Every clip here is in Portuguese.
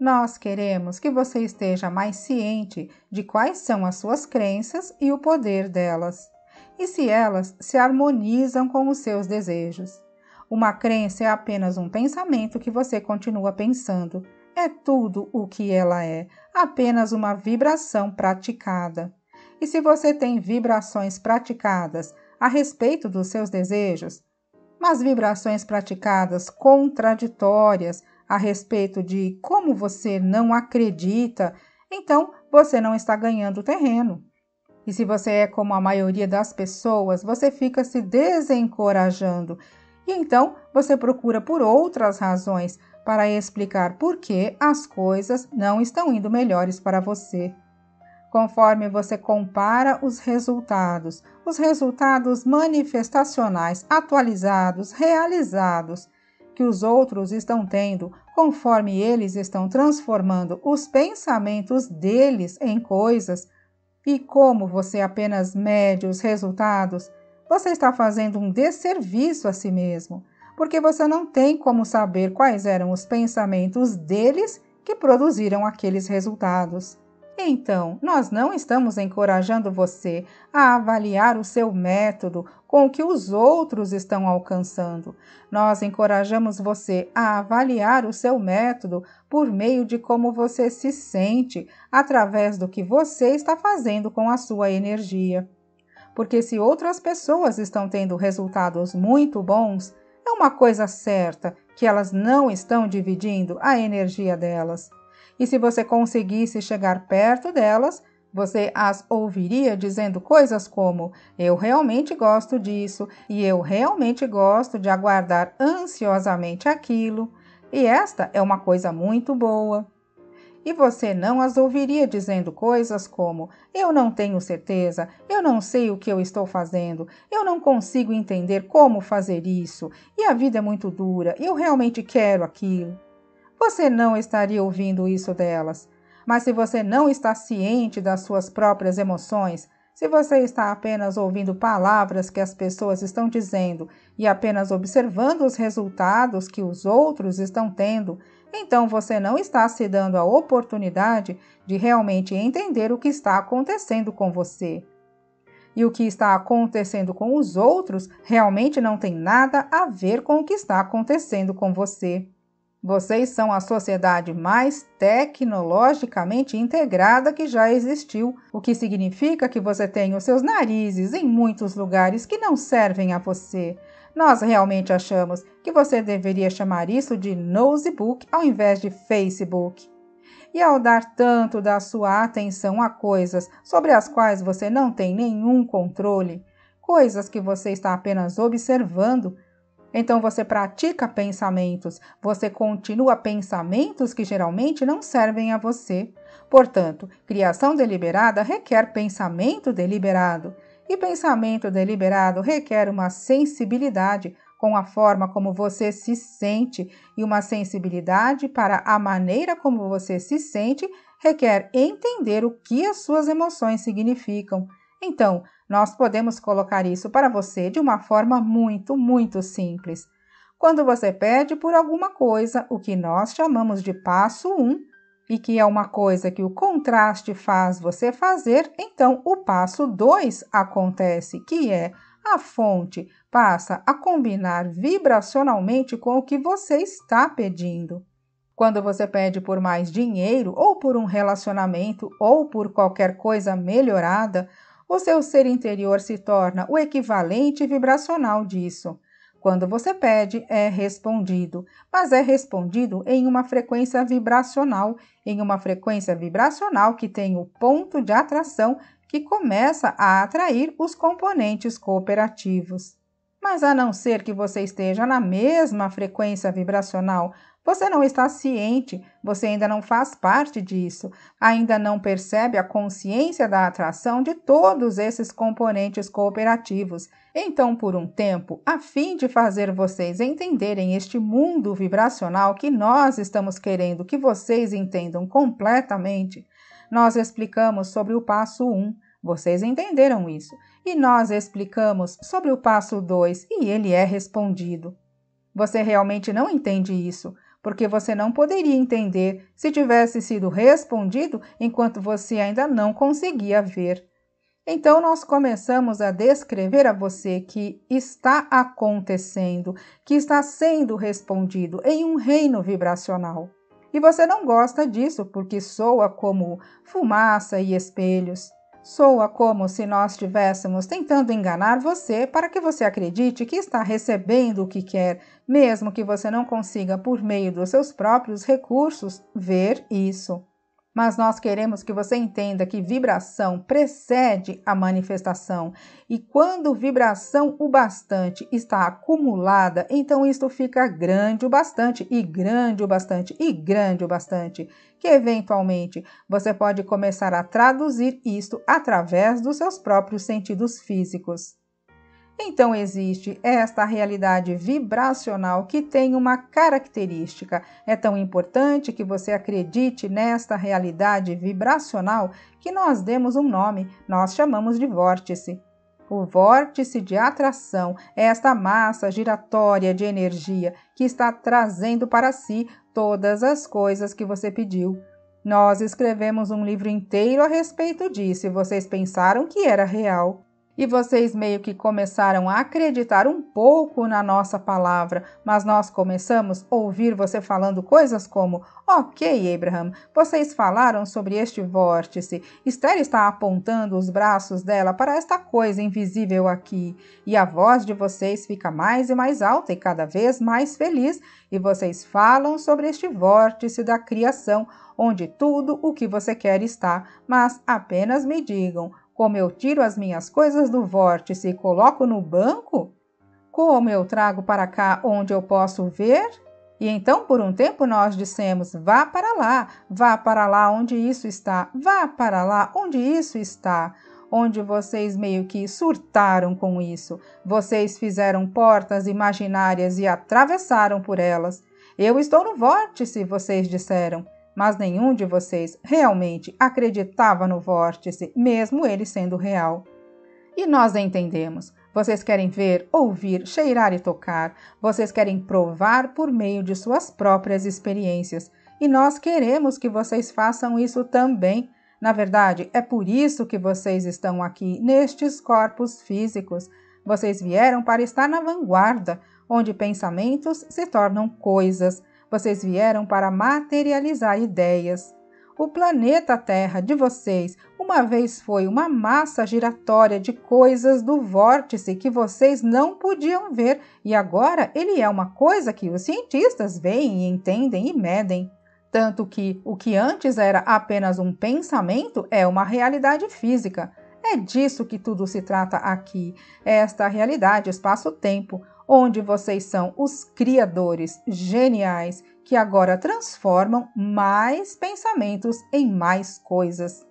Nós queremos que você esteja mais ciente de quais são as suas crenças e o poder delas, e se elas se harmonizam com os seus desejos. Uma crença é apenas um pensamento que você continua pensando. É tudo o que ela é, apenas uma vibração praticada. E se você tem vibrações praticadas a respeito dos seus desejos, mas vibrações praticadas contraditórias a respeito de como você não acredita, então você não está ganhando terreno. E se você é como a maioria das pessoas, você fica se desencorajando. E então você procura por outras razões para explicar por que as coisas não estão indo melhores para você. Conforme você compara os resultados, os resultados manifestacionais atualizados, realizados, que os outros estão tendo, conforme eles estão transformando os pensamentos deles em coisas, e como você apenas mede os resultados, você está fazendo um desserviço a si mesmo, porque você não tem como saber quais eram os pensamentos deles que produziram aqueles resultados. Então, nós não estamos encorajando você a avaliar o seu método com o que os outros estão alcançando. Nós encorajamos você a avaliar o seu método por meio de como você se sente, através do que você está fazendo com a sua energia. Porque se outras pessoas estão tendo resultados muito bons, é uma coisa certa que elas não estão dividindo a energia delas e se você conseguisse chegar perto delas, você as ouviria dizendo coisas como: Eu realmente gosto disso e eu realmente gosto de aguardar ansiosamente aquilo, e esta é uma coisa muito boa. E você não as ouviria dizendo coisas como: Eu não tenho certeza, eu não sei o que eu estou fazendo, eu não consigo entender como fazer isso, e a vida é muito dura, eu realmente quero aquilo você não estaria ouvindo isso delas. Mas se você não está ciente das suas próprias emoções, se você está apenas ouvindo palavras que as pessoas estão dizendo e apenas observando os resultados que os outros estão tendo, então você não está se dando a oportunidade de realmente entender o que está acontecendo com você. E o que está acontecendo com os outros realmente não tem nada a ver com o que está acontecendo com você. Vocês são a sociedade mais tecnologicamente integrada que já existiu, o que significa que você tem os seus narizes em muitos lugares que não servem a você. Nós realmente achamos que você deveria chamar isso de Nosebook ao invés de Facebook. E ao dar tanto da sua atenção a coisas sobre as quais você não tem nenhum controle, coisas que você está apenas observando, então você pratica pensamentos, você continua pensamentos que geralmente não servem a você. Portanto, criação deliberada requer pensamento deliberado, e pensamento deliberado requer uma sensibilidade com a forma como você se sente, e uma sensibilidade para a maneira como você se sente requer entender o que as suas emoções significam. Então, nós podemos colocar isso para você de uma forma muito, muito simples. Quando você pede por alguma coisa, o que nós chamamos de passo 1, um, e que é uma coisa que o contraste faz você fazer, então o passo 2 acontece, que é a fonte passa a combinar vibracionalmente com o que você está pedindo. Quando você pede por mais dinheiro, ou por um relacionamento, ou por qualquer coisa melhorada, o seu ser interior se torna o equivalente vibracional disso. Quando você pede, é respondido, mas é respondido em uma frequência vibracional, em uma frequência vibracional que tem o ponto de atração que começa a atrair os componentes cooperativos. Mas a não ser que você esteja na mesma frequência vibracional, você não está ciente, você ainda não faz parte disso, ainda não percebe a consciência da atração de todos esses componentes cooperativos. Então, por um tempo, a fim de fazer vocês entenderem este mundo vibracional que nós estamos querendo que vocês entendam completamente, nós explicamos sobre o passo 1. Vocês entenderam isso e nós explicamos sobre o passo 2 e ele é respondido. Você realmente não entende isso, porque você não poderia entender se tivesse sido respondido enquanto você ainda não conseguia ver. Então, nós começamos a descrever a você que está acontecendo, que está sendo respondido em um reino vibracional. E você não gosta disso porque soa como fumaça e espelhos. Soa como se nós estivéssemos tentando enganar você para que você acredite que está recebendo o que quer, mesmo que você não consiga, por meio dos seus próprios recursos, ver isso mas nós queremos que você entenda que vibração precede a manifestação. E quando vibração o bastante está acumulada, então isto fica grande o bastante, e grande o bastante, e grande o bastante, que eventualmente você pode começar a traduzir isto através dos seus próprios sentidos físicos. Então existe esta realidade vibracional que tem uma característica. É tão importante que você acredite nesta realidade vibracional que nós demos um nome, nós chamamos de vórtice. O vórtice de atração é esta massa giratória de energia que está trazendo para si todas as coisas que você pediu. Nós escrevemos um livro inteiro a respeito disso e vocês pensaram que era real e vocês meio que começaram a acreditar um pouco na nossa palavra, mas nós começamos a ouvir você falando coisas como: Ok, Abraham, vocês falaram sobre este vórtice. Esther está apontando os braços dela para esta coisa invisível aqui, e a voz de vocês fica mais e mais alta e cada vez mais feliz, e vocês falam sobre este vórtice da criação, onde tudo o que você quer está, mas apenas me digam como eu tiro as minhas coisas do vórtice e coloco no banco? Como eu trago para cá onde eu posso ver? E então, por um tempo, nós dissemos: vá para lá, vá para lá onde isso está, vá para lá onde isso está. Onde vocês meio que surtaram com isso. Vocês fizeram portas imaginárias e atravessaram por elas. Eu estou no vórtice, vocês disseram mas nenhum de vocês realmente acreditava no vórtice, mesmo ele sendo real. E nós entendemos. Vocês querem ver, ouvir, cheirar e tocar. Vocês querem provar por meio de suas próprias experiências. E nós queremos que vocês façam isso também. Na verdade, é por isso que vocês estão aqui, nestes corpos físicos. Vocês vieram para estar na vanguarda, onde pensamentos se tornam coisas, vocês vieram para materializar ideias. O planeta Terra de vocês uma vez foi uma massa giratória de coisas do vórtice que vocês não podiam ver, e agora ele é uma coisa que os cientistas veem e entendem e medem. Tanto que o que antes era apenas um pensamento é uma realidade física. É disso que tudo se trata aqui. Esta realidade espaço-tempo, onde vocês são os criadores geniais que agora transformam mais pensamentos em mais coisas.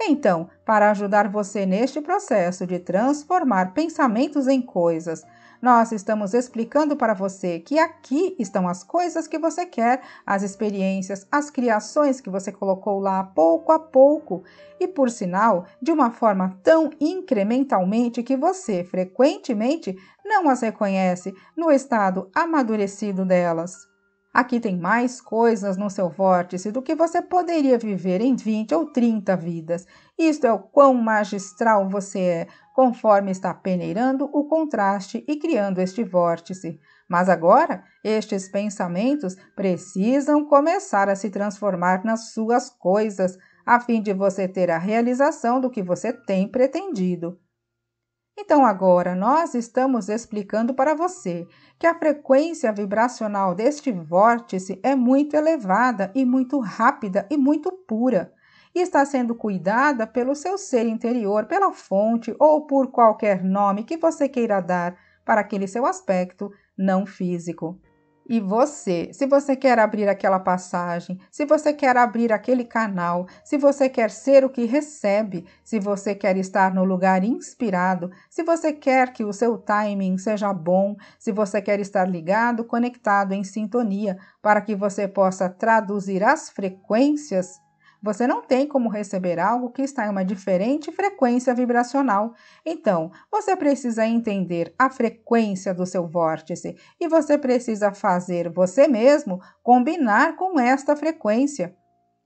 Então, para ajudar você neste processo de transformar pensamentos em coisas, nós estamos explicando para você que aqui estão as coisas que você quer, as experiências, as criações que você colocou lá pouco a pouco e, por sinal, de uma forma tão incrementalmente que você frequentemente não as reconhece no estado amadurecido delas. Aqui tem mais coisas no seu vórtice do que você poderia viver em 20 ou 30 vidas. Isto é o quão magistral você é, conforme está peneirando o contraste e criando este vórtice. Mas agora, estes pensamentos precisam começar a se transformar nas suas coisas, a fim de você ter a realização do que você tem pretendido. Então, agora nós estamos explicando para você que a frequência vibracional deste vórtice é muito elevada e muito rápida e muito pura. e está sendo cuidada pelo seu ser interior, pela fonte ou por qualquer nome que você queira dar para aquele seu aspecto não físico. E você, se você quer abrir aquela passagem, se você quer abrir aquele canal, se você quer ser o que recebe, se você quer estar no lugar inspirado, se você quer que o seu timing seja bom, se você quer estar ligado, conectado, em sintonia, para que você possa traduzir as frequências você não tem como receber algo que está em uma diferente frequência vibracional. Então, você precisa entender a frequência do seu vórtice e você precisa fazer você mesmo combinar com esta frequência.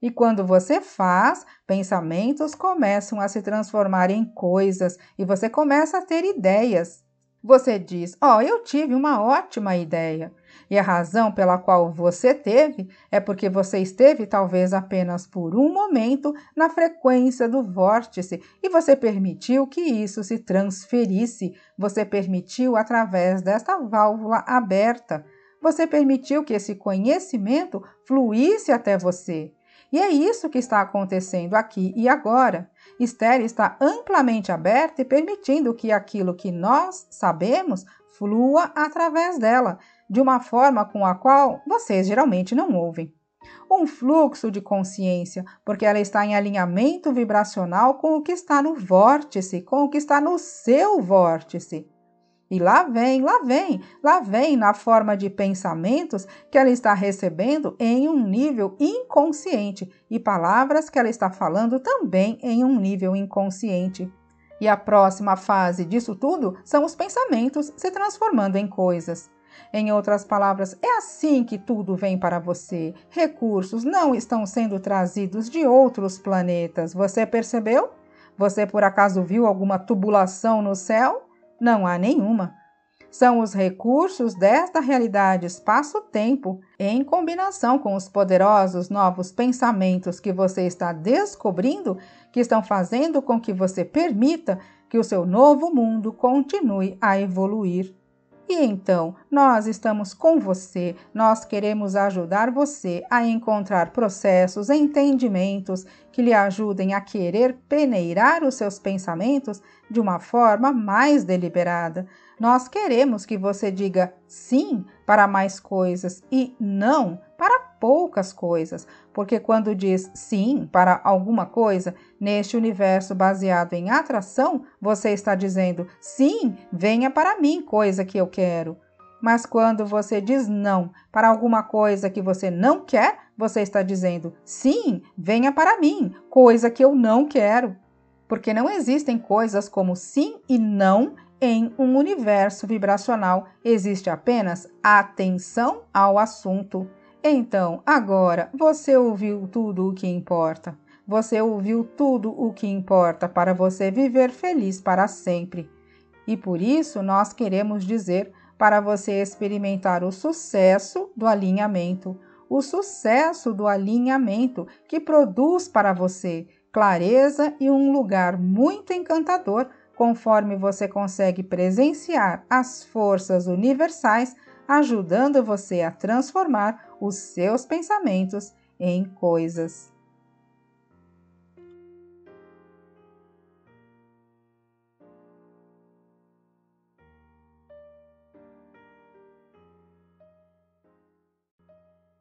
E quando você faz, pensamentos começam a se transformar em coisas e você começa a ter ideias. Você diz: Ó, oh, eu tive uma ótima ideia. E a razão pela qual você teve é porque você esteve talvez apenas por um momento na frequência do vórtice e você permitiu que isso se transferisse. Você permitiu através desta válvula aberta. Você permitiu que esse conhecimento fluísse até você. E é isso que está acontecendo aqui e agora. Esther está amplamente aberta e permitindo que aquilo que nós sabemos flua através dela, de uma forma com a qual vocês geralmente não ouvem. Um fluxo de consciência, porque ela está em alinhamento vibracional com o que está no vórtice, com o que está no seu vórtice. E lá vem, lá vem, lá vem na forma de pensamentos que ela está recebendo em um nível inconsciente e palavras que ela está falando também em um nível inconsciente. E a próxima fase disso tudo são os pensamentos se transformando em coisas. Em outras palavras, é assim que tudo vem para você. Recursos não estão sendo trazidos de outros planetas. Você percebeu? Você por acaso viu alguma tubulação no céu? Não há nenhuma. São os recursos desta realidade espaço-tempo, em combinação com os poderosos novos pensamentos que você está descobrindo, que estão fazendo com que você permita que o seu novo mundo continue a evoluir. E então, nós estamos com você, nós queremos ajudar você a encontrar processos, entendimentos que lhe ajudem a querer peneirar os seus pensamentos de uma forma mais deliberada. Nós queremos que você diga sim para mais coisas e não para poucas coisas, porque quando diz sim para alguma coisa, neste universo baseado em atração, você está dizendo sim, venha para mim, coisa que eu quero. Mas quando você diz não para alguma coisa que você não quer, você está dizendo sim, venha para mim, coisa que eu não quero. Porque não existem coisas como sim e não em um universo vibracional, existe apenas atenção ao assunto. Então, agora você ouviu tudo o que importa. Você ouviu tudo o que importa para você viver feliz para sempre. E por isso nós queremos dizer para você experimentar o sucesso do alinhamento, o sucesso do alinhamento que produz para você clareza e um lugar muito encantador conforme você consegue presenciar as forças universais ajudando você a transformar os seus pensamentos em coisas.